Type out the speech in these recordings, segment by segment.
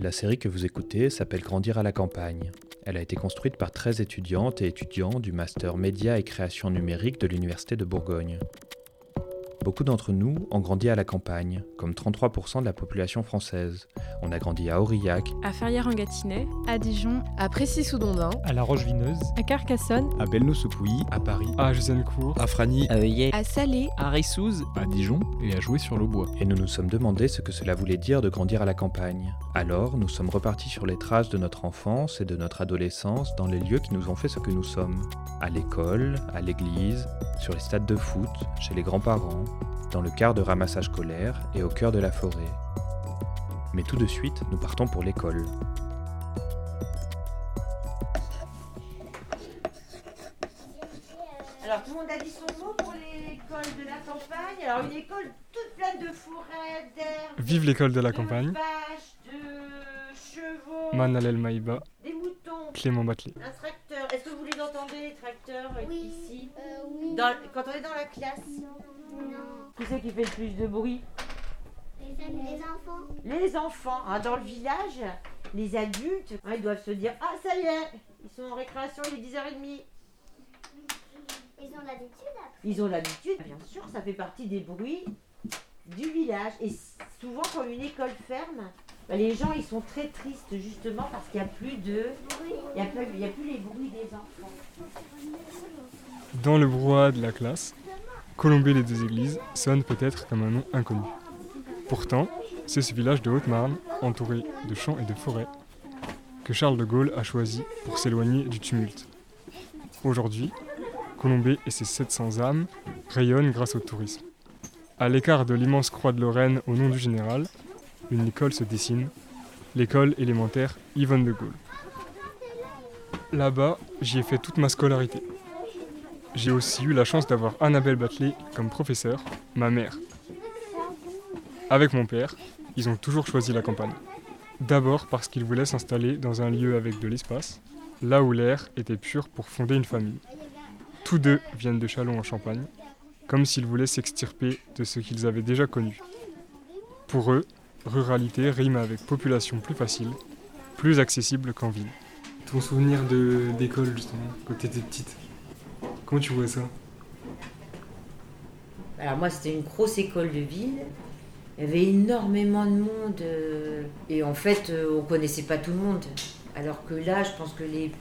La série que vous écoutez s'appelle Grandir à la campagne. Elle a été construite par 13 étudiantes et étudiants du master Média et création numérique de l'Université de Bourgogne. Beaucoup d'entre nous ont grandi à la campagne, comme 33% de la population française. On a grandi à Aurillac, à Ferrières-en-Gâtinais, à Dijon, à Précy-sous-Dondin, à La Roche-Vineuse, à Carcassonne, à Belnou-sous-Pouilly, à Paris, à Juzencourt, à Fragny, à Heuillet, à Salé, à Rissouze, à Dijon et à Jouer-sur-le-Bois. Et nous nous sommes demandé ce que cela voulait dire de grandir à la campagne. Alors, nous sommes repartis sur les traces de notre enfance et de notre adolescence dans les lieux qui nous ont fait ce que nous sommes. À l'école, à l'église, sur les stades de foot, chez les grands-parents, dans le quart de ramassage scolaire et au cœur de la forêt. Mais tout de suite, nous partons pour l'école. Alors tout le monde a dit son mot pour l'école de la campagne. Alors une école toute pleine de forêts, d'herbes, Vive l'école de la de campagne. vaches, de chevaux, Manalel Maïba, des moutons, Clément Bately. un tracteur. Est-ce que vous les entendez les tracteurs Oui. ici? Euh, oui. Dans- Quand on est dans la classe? Non. Qui c'est qui fait le plus de bruit Les, les enfants. Les enfants. hein, dans le village, les adultes, hein, ils doivent se dire Ah ça y est, ils sont en récréation, il est 10h30. Ils ont l'habitude après. Ils ont l'habitude, bien sûr, ça fait partie des bruits du village. Et souvent, quand une école ferme, bah, les gens ils sont très tristes justement parce qu'il n'y a plus de, il y a a plus les bruits des enfants. Dans le brouhaha de la classe, Colombey les deux églises sonne peut-être comme un nom inconnu. Pourtant, c'est ce village de Haute-Marne, entouré de champs et de forêts, que Charles de Gaulle a choisi pour s'éloigner du tumulte. Aujourd'hui, Colombey et ses 700 âmes rayonnent grâce au tourisme. À l'écart de l'immense croix de Lorraine au nom du général, une école se dessine, l'école élémentaire Yvonne de Gaulle. Là-bas, j'y ai fait toute ma scolarité. J'ai aussi eu la chance d'avoir Annabelle Batelet comme professeur, ma mère. Avec mon père, ils ont toujours choisi la campagne. D'abord parce qu'ils voulaient s'installer dans un lieu avec de l'espace, là où l'air était pur pour fonder une famille. Tous deux viennent de Châlons en Champagne, comme s'ils voulaient s'extirper de ce qu'ils avaient déjà connu. Pour eux, ruralité rime avec population plus facile, plus accessible qu'en ville. Ton souvenir d'école justement, quand t'étais petite, comment tu vois ça? Alors moi, c'était une grosse école de ville. Il y avait énormément de monde euh, et en fait, euh, on connaissait pas tout le monde. Alors que là, je pense que les,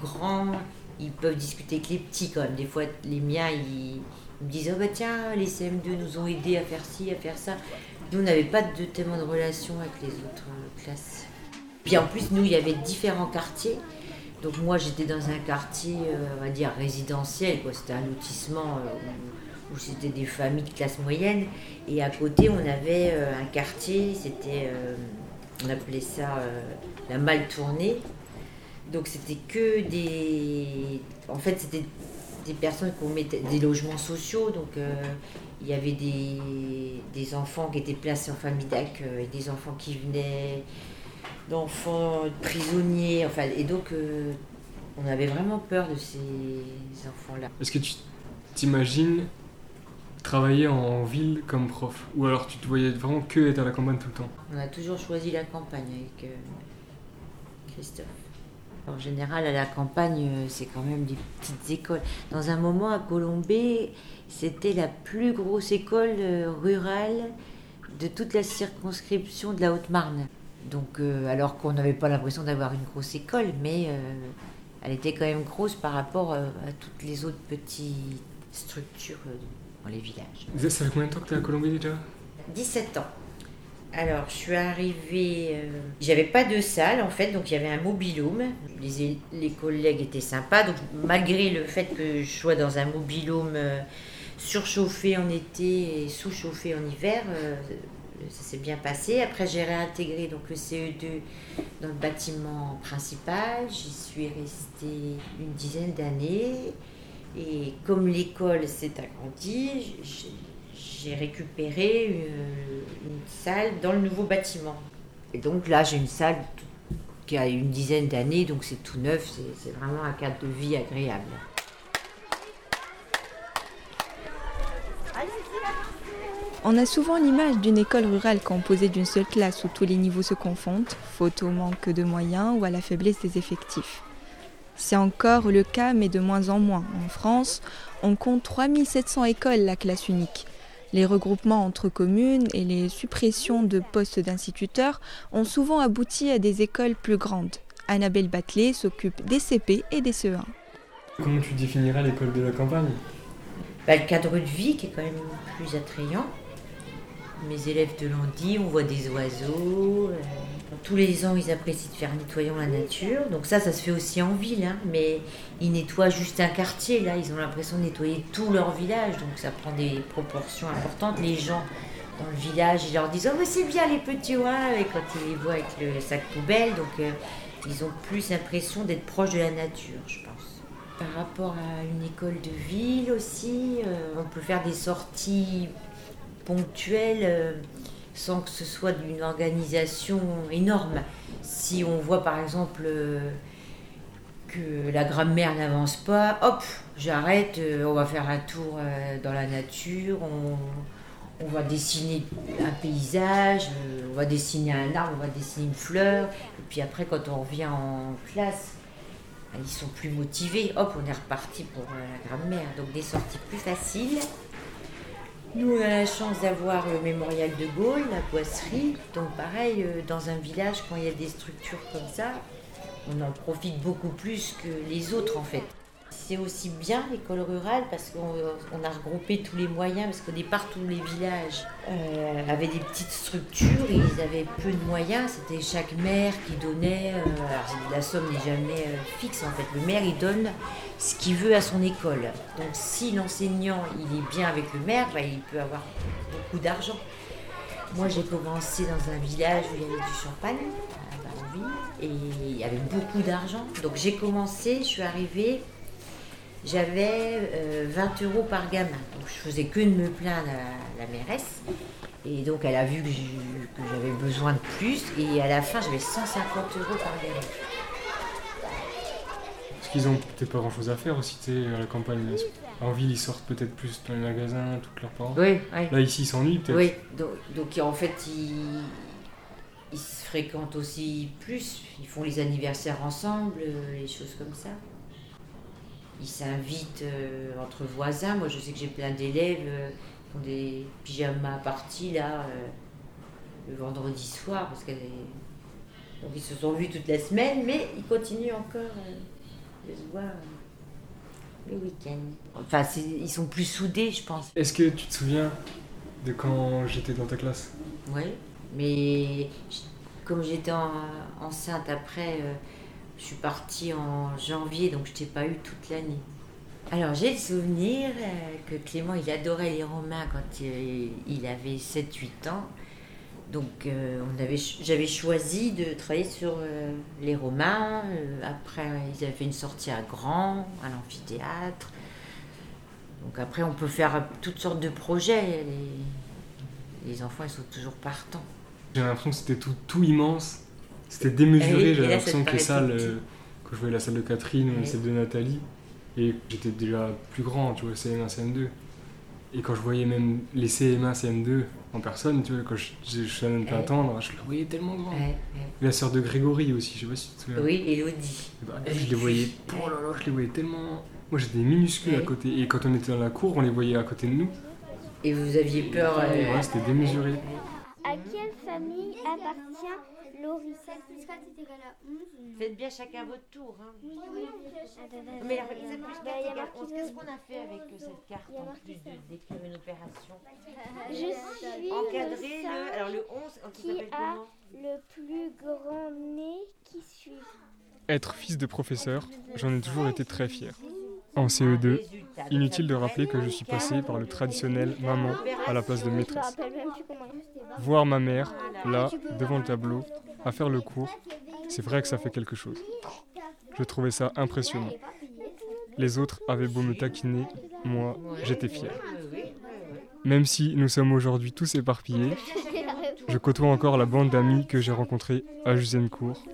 grands, ils peuvent discuter avec les petits quand même. Des fois, les miens, ils, ils me disent oh bah tiens, les CM2 nous ont aidés à faire ci, à faire ça. Nous, on n'avait pas de, tellement de relations avec les autres euh, classes. Puis en plus, nous, il y avait différents quartiers. Donc moi, j'étais dans un quartier, euh, on va dire, résidentiel. C'était un lotissement euh, où, c'était des familles de classe moyenne. Et à côté, on avait euh, un quartier, c'était, on appelait ça la mal tournée. Donc c'était que des... En fait, c'était des personnes qu'on mettait... des logements sociaux. Donc il y avait des, des enfants qui étaient placés en famille d'accueil, des enfants qui venaient d'enfants prisonniers. Enfin, et donc euh, on avait vraiment peur de ces enfants-là. Est-ce que tu t'imagines travailler en ville comme prof? Ou alors tu te voyais vraiment que être à la campagne tout le temps? On a toujours choisi la campagne avec euh, Christophe. En général, à la campagne, euh, c'est quand même des petites écoles. Dans un moment, à Colombey, c'était la plus grosse école rurale de toute la circonscription de la Haute-Marne. Donc, euh, alors qu'on n'avait pas l'impression d'avoir une grosse école, mais euh, elle était quand même grosse par rapport euh, à toutes les autres petites structures dans les villages. Ça fait combien de temps que t'es à Colombie déjà? 17 ans. Alors, je suis arrivée. euh, J'avais pas de salle en fait, donc il y avait un mobilhome. Les, les collègues étaient sympas, donc malgré le fait que je sois dans un mobilhome euh, surchauffé en été et sous-chauffé en hiver, euh, ça s'est bien passé. Après, j'ai réintégré donc le CE2 dans le bâtiment principal. J'y suis restée une dizaine d'années. Et comme l'école s'est agrandie, j'ai- récupéré une, une salle dans le nouveau bâtiment. Et donc là, j'ai une salle qui a une dizaine d'années, donc c'est tout neuf, c'est vraiment un cadre de vie agréable. On a souvent l'image d'une école rurale composée d'une seule classe où tous les niveaux se confondent, faute au manque de moyens ou à la faiblesse des effectifs. C'est encore le cas, mais de moins en moins. En France, on compte 3700 écoles, la classe unique. Les regroupements entre communes et les suppressions de postes d'instituteurs ont souvent abouti à des écoles plus grandes. Annabelle Batelet s'occupe des CP et des CE1. Comment tu définirais l'école de la campagne? Bah, le cadre de vie qui est quand même plus attrayant. Mes élèves de lundi, on voit des oiseaux. euh, tous les ans, ils apprécient de faire nettoyant la nature. Donc ça, ça se fait aussi en ville. hein, mais ils nettoient juste un quartier. Là, ils ont l'impression de nettoyer tout leur village. Donc ça prend des proportions importantes. Les gens dans le village, ils leur disent « Oh, mais c'est bien les petits oies !» Et quand ils les voient avec le sac poubelle, donc euh, ils ont plus l'impression d'être proches de la nature, je pense. Par rapport à une école de ville aussi, euh, on peut faire des sorties ponctuelles euh, sans que ce soit d'une organisation énorme. Si on voit par exemple euh, que la grammaire n'avance pas, hop, j'arrête, euh, on va faire un tour dans la nature, on, on va dessiner un paysage, on va dessiner un arbre, on va dessiner une fleur, et puis après quand on revient en classe, ben, ils sont plus motivés, hop, on est reparti pour la grammaire. Donc des sorties plus faciles. Nous, on la chance d'avoir le mémorial de Gaulle, la boisserie. Donc pareil, euh, dans un village, quand il y a des structures comme ça, on en profite beaucoup plus que les autres en fait. C'est aussi bien l'école rurale parce qu'on on a regroupé tous les moyens, parce qu'au départ tous les villages euh, avaient des petites structures et ils avaient peu de moyens. C'était chaque maire qui donnait, euh, la somme n'est jamais euh, fixe en fait. Le maire il donne ce qu'il veut à son école. Donc si l'enseignant il est bien avec le maire, bah, il peut avoir beaucoup d'argent. Moi j'ai commencé dans un village où il y avait du champagne à Baronville et il y avait beaucoup d'argent. Donc j'ai commencé, je suis arrivée, j'avais euh, 20 euros par gamin. Donc je faisais que de me plaindre à la mairesse. Et donc elle a vu que j'avais besoin de plus et à la fin j'avais 150 euros par gamin. Parce qu'ils ont peut-être pas grand chose à faire aussi, tu à la campagne. En ville, ils sortent peut-être plus dans les magasins, tous leurs parents. Oui, oui. Là, ici, ils s'ennuient peut-être. Oui, donc, donc, en fait, ils, ils se fréquentent aussi plus. Ils font les anniversaires ensemble, euh, les choses comme ça. Ils s'invitent euh, entre voisins. Moi, je sais que j'ai plein d'élèves euh, qui ont des pyjamas parties là, euh, le vendredi soir, parce que donc ils se sont vus toute la semaine, mais ils continuent encore euh, de se voir le week-end. Enfin, ils sont plus soudés, je pense. Est-ce que tu te souviens de quand j'étais dans ta classe? Oui, mais comme j'étais en- enceinte après, je suis partie en janvier, donc je t'ai pas eu toute l'année. Alors j'ai le souvenir euh, que Clément, il adorait les Romains quand il avait 7-8 ans. Donc euh, j'avais choisi de travailler sur euh, les Romains. Après, ils avaient fait une sortie à Grand, à l'amphithéâtre. Donc après, on peut faire toutes sortes de projets. Les, les enfants, ils sont toujours partants. J'ai l'impression que c'était tout, tout immense. C'était démesuré. Eh J'avais l'impression que les salles, euh, quand je voyais la salle de Catherine ou Oui. celle de Nathalie, et j'étais déjà plus grand, tu vois, CM1, CM2. Et quand je voyais même les CM1, CM2 en personne, tu vois, quand je, je, je suis allé me Ouais. attendre, je les voyais tellement grands. Ouais, ouais. La sœur de Grégory aussi, je sais pas si tu te souviens. Oui, Elodie. Bah, je les voyais, oh là là, je les voyais tellement. Moi j'étais minuscule à Ouais. côté, et quand on était dans la cour, on les voyait à côté de nous. Et vous aviez peur. euh, Ouais, c'était démesuré. À quelle famille appartient Laurie Faites bien chacun votre tour. Hein. Oui, Mais alors, Isabelle, Bah, il y a regarde, marqué Qu'est-ce le- qu'on a fait avec euh, cette carte en plus de- d'écrire une opération Je suis Encadrer le le. Alors le 11, qui qui s'appelle a le plus grand nez qui suit. Être fils de professeur, j'en ai toujours été très fier. En Un CE2, résultat. Donc, inutile de rappeler que je suis passé par le traditionnel maman à la place de maîtresse. plus. Voir ma mère, là, devant le tableau, à faire le cours, c'est vrai que ça fait quelque chose. Je trouvais ça impressionnant. Les autres avaient beau me taquiner, moi, j'étais fier. Même si nous sommes aujourd'hui tous éparpillés, je côtoie encore la bande d'amis que j'ai rencontrés à Juzencourt,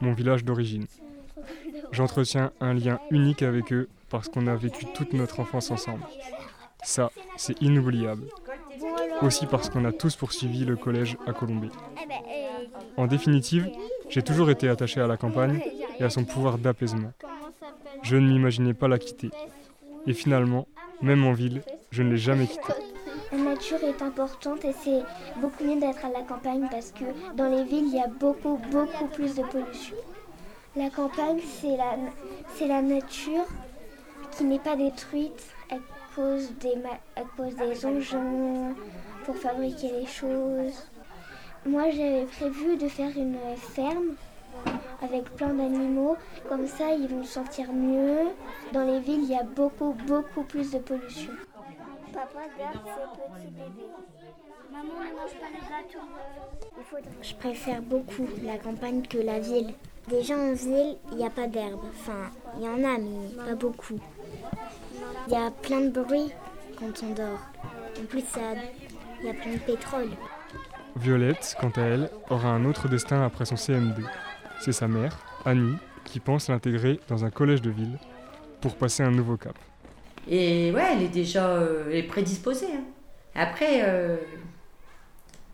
mon village d'origine. J'entretiens un lien unique avec eux parce qu'on a vécu toute notre enfance ensemble. Ça, c'est inoubliable. Aussi parce qu'on a tous poursuivi le collège à Colombey. En définitive, j'ai toujours été attaché à la campagne et à son pouvoir d'apaisement. Je ne m'imaginais pas la quitter. Et finalement, même en ville, je ne l'ai jamais quittée. La nature est importante et c'est beaucoup mieux d'être à la campagne parce que dans les villes, il y a beaucoup, beaucoup plus de pollution. La campagne, c'est la, la nature qui n'est pas détruite à cause, des, à cause des engins pour fabriquer les choses. Moi, j'avais prévu de faire une ferme avec plein d'animaux. Comme ça, ils vont se sentir mieux. Dans les villes, il y a beaucoup, beaucoup plus de pollution. Papa garde ses petits bébés. Maman ne mange pas les gâteaux. Je préfère beaucoup la campagne que la ville. Déjà en ville, il n'y a pas d'herbe. Enfin, il y en a, mais pas beaucoup. Il y a plein de bruit quand on dort. En plus, ça- il y a plein de pétrole. Violette, quant à elle, aura un autre destin après son CM2. C'est sa mère, Annie, qui pense l'intégrer dans un collège de ville pour passer un nouveau cap. Et ouais, elle est déjà euh, elle est prédisposée. hein. Après, euh,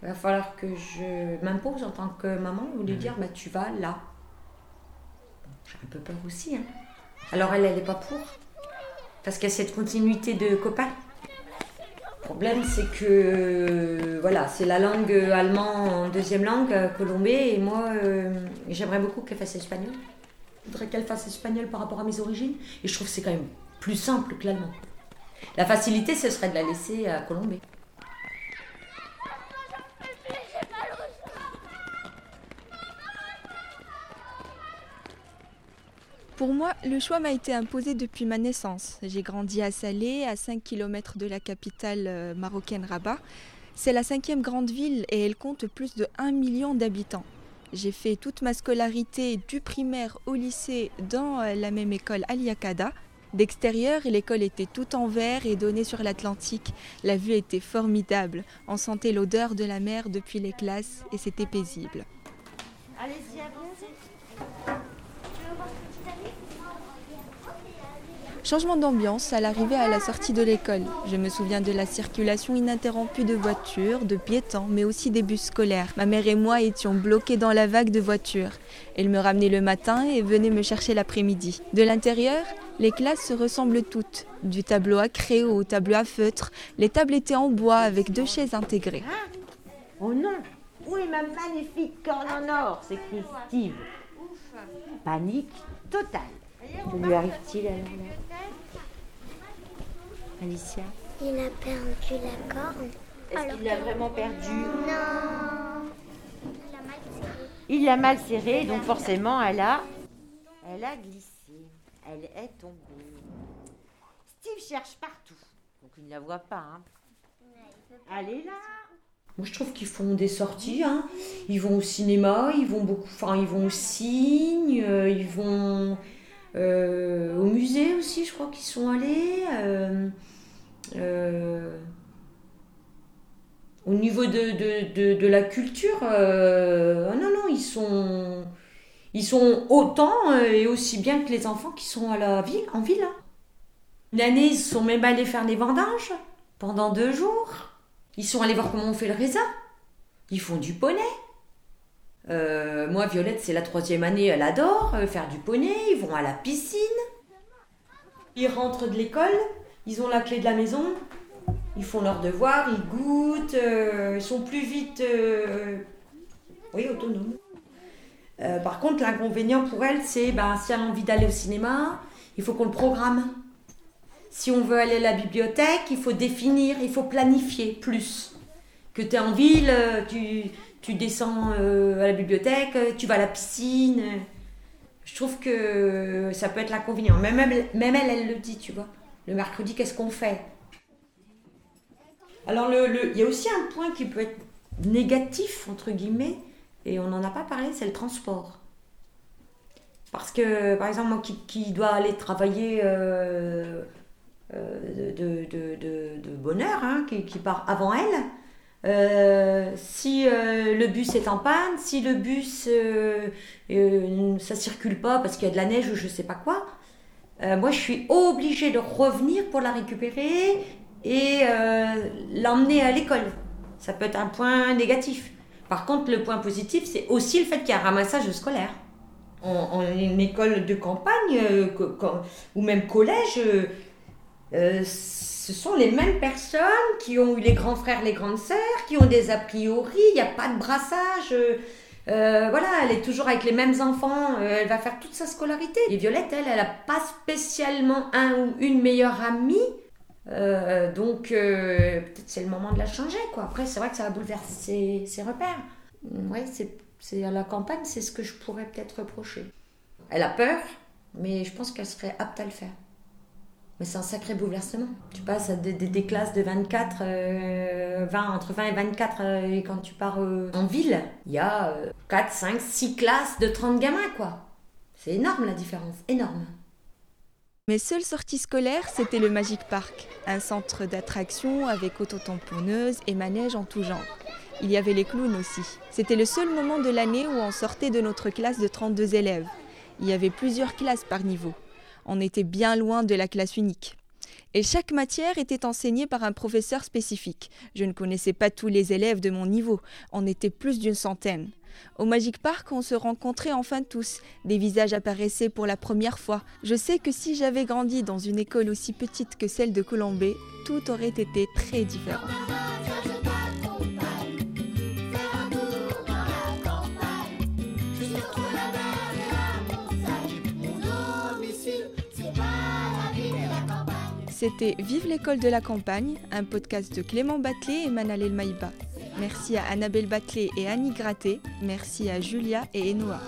il va falloir que je m'impose en tant que maman ou lui dire bah, tu vas là. J'ai un peu peur aussi. hein. Alors elle, elle n'est pas pour. Parce qu'il y a cette continuité de copains. Le problème, c'est que voilà, c'est la langue allemande en deuxième langue, euh, colombais, et moi, euh, j'aimerais beaucoup qu'elle fasse espagnol. Je voudrais qu'elle fasse espagnol par rapport à mes origines, et je trouve que c'est quand même plus simple que l'allemand. La facilité, ce serait de la laisser à Colombey. Pour moi, le choix m'a été imposé depuis ma naissance. J'ai grandi à Salé, à 5 km de la capitale euh, marocaine Rabat. C'est la cinquième grande ville et elle compte plus de 1 million d'habitants. J'ai fait toute ma scolarité du primaire au lycée dans euh, la même école Aliakada. D'extérieur, l'école était toute en verre et donnée sur l'Atlantique. La vue était formidable. On sentait l'odeur de la mer depuis les classes et c'était paisible. Allez-y, avancez. Changement d'ambiance à l'arrivée à la sortie de l'école. Je me souviens de la circulation ininterrompue de voitures, de piétons, mais aussi des bus scolaires. Ma mère et moi étions bloqués dans la vague de voitures. Elle me ramenait le matin et venait me chercher l'après-midi. De l'intérieur, les classes se ressemblent toutes. Du tableau à crayon au tableau à feutre, les tables étaient en bois avec deux chaises intégrées. Oh non Où est ma magnifique corne en or? s'écrie Steve. Panique totale. Que lui arrive-t-il alors là Alicia Il a perdu la corne. Est-ce qu'il l'a vraiment perdu? Non. Il a mal serré. Il l'a mal serré, donc forcément, elle a, elle a glissé. Elle est tombée. Steve cherche partout, donc il ne la voit pas. Hein. Elle est là. Moi, je trouve qu'ils font des sorties. Hein. Ils vont au cinéma, ils vont beaucoup, enfin, ils vont au cygne, euh, ils vont euh, au musée aussi. Je crois qu'ils sont allés. euh, euh, au niveau de, de, de, la culture, euh, ah non, non, ils sont, ils sont autant euh, et aussi bien que les enfants qui sont à la ville, en ville. hein. Une année, ils sont même allés faire les vendanges pendant deux jours. Ils sont allés voir comment on fait le raisin. Ils font du poney. Moi, Violette, c'est la troisième année, elle adore faire du poney. Ils vont à la piscine. Ils rentrent de l'école, ils ont la clé de la maison, ils font leurs devoirs, ils goûtent, euh, ils sont plus vite euh, oui, autonomes. Euh, par contre, l'inconvénient pour elle, c'est ben, si elle a envie d'aller au cinéma, il faut qu'on le programme. Si on veut aller à la bibliothèque, il faut définir, il faut planifier plus. Que tu es en ville, tu, tu descends à la bibliothèque, tu vas à la piscine. Je trouve que ça peut être l'inconvénient. Même elle, même elle, elle le dit, tu vois. Le mercredi, qu'est-ce qu'on fait? Alors, il y a aussi un point qui peut être négatif, entre guillemets, et on n'en a pas parlé, c'est le transport. Parce que, par exemple, moi qui, dois aller travailler euh, euh, de, de, de, de bonne heure, hein, qui, part avant elle, euh, si le bus est en panne, si le bus, euh, ça circule pas parce qu'il y a de la neige ou je sais pas quoi, euh, moi je suis obligée de revenir pour la récupérer et euh, l'emmener à l'école. Ça peut être un point négatif. Par contre, le point positif, c'est aussi le fait qu'il y a un ramassage scolaire. En, une école de campagne euh, ou même collège, ce sont les mêmes personnes qui ont eu les grands frères, les grandes sœurs, qui ont des a priori, il n'y a pas de brassage. Voilà, elle est toujours avec les mêmes enfants, elle va faire toute sa scolarité. Et Violette, elle, elle n'a pas spécialement un ou une meilleure amie. donc, peut-être c'est le moment de la changer, quoi. Après, c'est vrai que ça va bouleverser ses, repères. Ouais, c'est c'est à la campagne, c'est ce que je pourrais peut-être reprocher. Elle a peur, mais je pense qu'elle serait apte à le faire. C'est un sacré bouleversement. Tu passes des, classes de 24, 20, euh, entre 20 et 24, euh, et quand tu pars euh, en ville, il y a 4, 5, 6 classes de 30 gamins, quoi. C'est énorme la différence, énorme. Mes seules sorties scolaires, c'était le Magic Park, un centre d'attraction avec autotamponneuse et manège en tout genre. Il y avait les clowns aussi. C'était le seul moment de l'année où on sortait de notre classe de 32 élèves. Il y avait plusieurs classes par niveau. On était bien loin de la classe unique. Et chaque matière était enseignée par un professeur spécifique. Je ne connaissais pas tous les élèves de mon niveau, on était plus d'une centaine. Au Magic Park, on se rencontrait enfin tous. Des visages apparaissaient pour la première fois. Je sais que si j'avais grandi dans une école aussi petite que celle de Colombay, tout aurait été très différent. C'était Vive l'école de la campagne, un podcast de Clément Battelet et Manalel Maïba. Merci à Annabelle Battelet et Annie Gratté. Merci à Julia et Enoa.